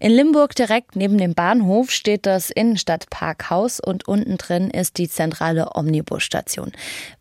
In Limburg direkt neben dem Bahnhof steht das Innenstadtparkhaus und unten drin ist die zentrale Omnibusstation.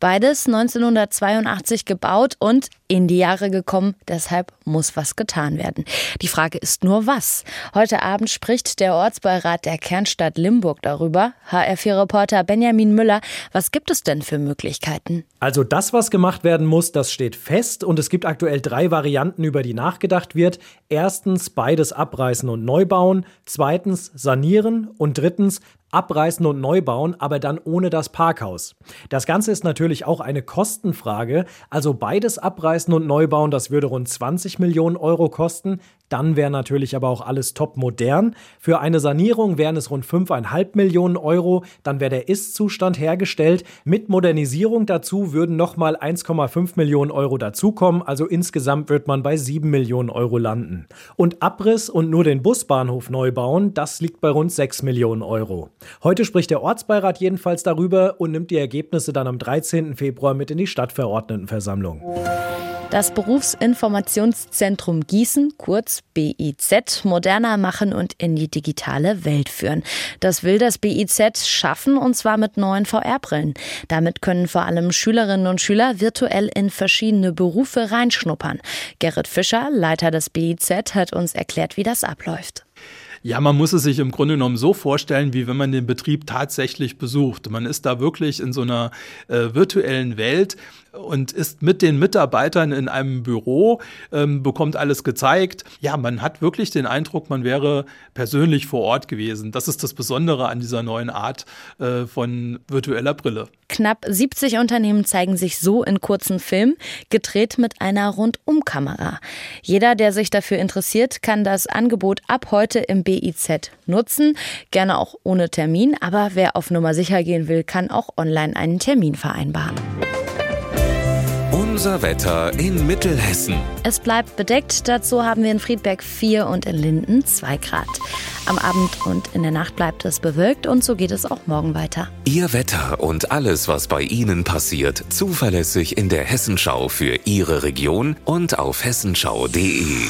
Beides 1982 gebaut und in die Jahre gekommen, deshalb muss was getan werden. Die Frage ist nur was. Heute Abend spricht der Ortsbeirat der Kernstadt Limburg darüber. HR4-Reporter Benjamin Müller, was gibt es denn für Möglichkeiten? Also das, was gemacht werden muss, das steht fest und es gibt aktuell drei Varianten, über die nachgedacht wird. Erstens beides abreißen und neu bauen, zweitens sanieren und drittens abreißen und neu bauen, aber dann ohne das Parkhaus. Das Ganze ist natürlich auch eine Kostenfrage, also beides abreißen und neu bauen, das würde rund 20 Millionen Euro kosten, dann wäre natürlich aber auch alles top modern. Für eine Sanierung wären es rund 5,5 Millionen Euro, dann wäre der Ist-Zustand hergestellt. Mit Modernisierung dazu würden nochmal 1,5 Millionen Euro dazukommen, also insgesamt wird man bei 7 Millionen Euro landen. Und Abriss und nur den Busbahnhof neu bauen, das liegt bei rund 6 Millionen Euro. Heute spricht der Ortsbeirat jedenfalls darüber und nimmt die Ergebnisse dann am 13. Februar mit in die Stadtverordnetenversammlung. Das Berufsinformationszentrum Gießen, kurz BIZ, moderner machen und in die digitale Welt führen. Das will das BIZ schaffen und zwar mit neuen VR-Brillen. Damit können vor allem Schülerinnen und Schüler virtuell in verschiedene Berufe reinschnuppern. Gerrit Fischer, Leiter des BIZ, hat uns erklärt, wie das abläuft. Ja, man muss es sich im Grunde genommen so vorstellen, wie wenn man den Betrieb tatsächlich besucht. Man ist da wirklich in so einer äh, virtuellen Welt und ist mit den Mitarbeitern in einem Büro, ähm, bekommt alles gezeigt. Ja, man hat wirklich den Eindruck, man wäre persönlich vor Ort gewesen. Das ist das Besondere an dieser neuen Art äh, von virtueller Brille. Knapp 70 Unternehmen zeigen sich so in kurzen Filmen, gedreht mit einer Rundumkamera. Jeder, der sich dafür interessiert, kann das Angebot ab heute im BIZ nutzen, gerne auch ohne Termin, aber wer auf Nummer sicher gehen will, kann auch online einen Termin vereinbaren. Unser Wetter in Mittelhessen. Es bleibt bedeckt, dazu haben wir in Friedberg 4 und in Linden 2 Grad. Am Abend und in der Nacht bleibt es bewölkt und so geht es auch morgen weiter. Ihr Wetter und alles, was bei Ihnen passiert, zuverlässig in der Hessenschau für Ihre Region und auf hessenschau.de.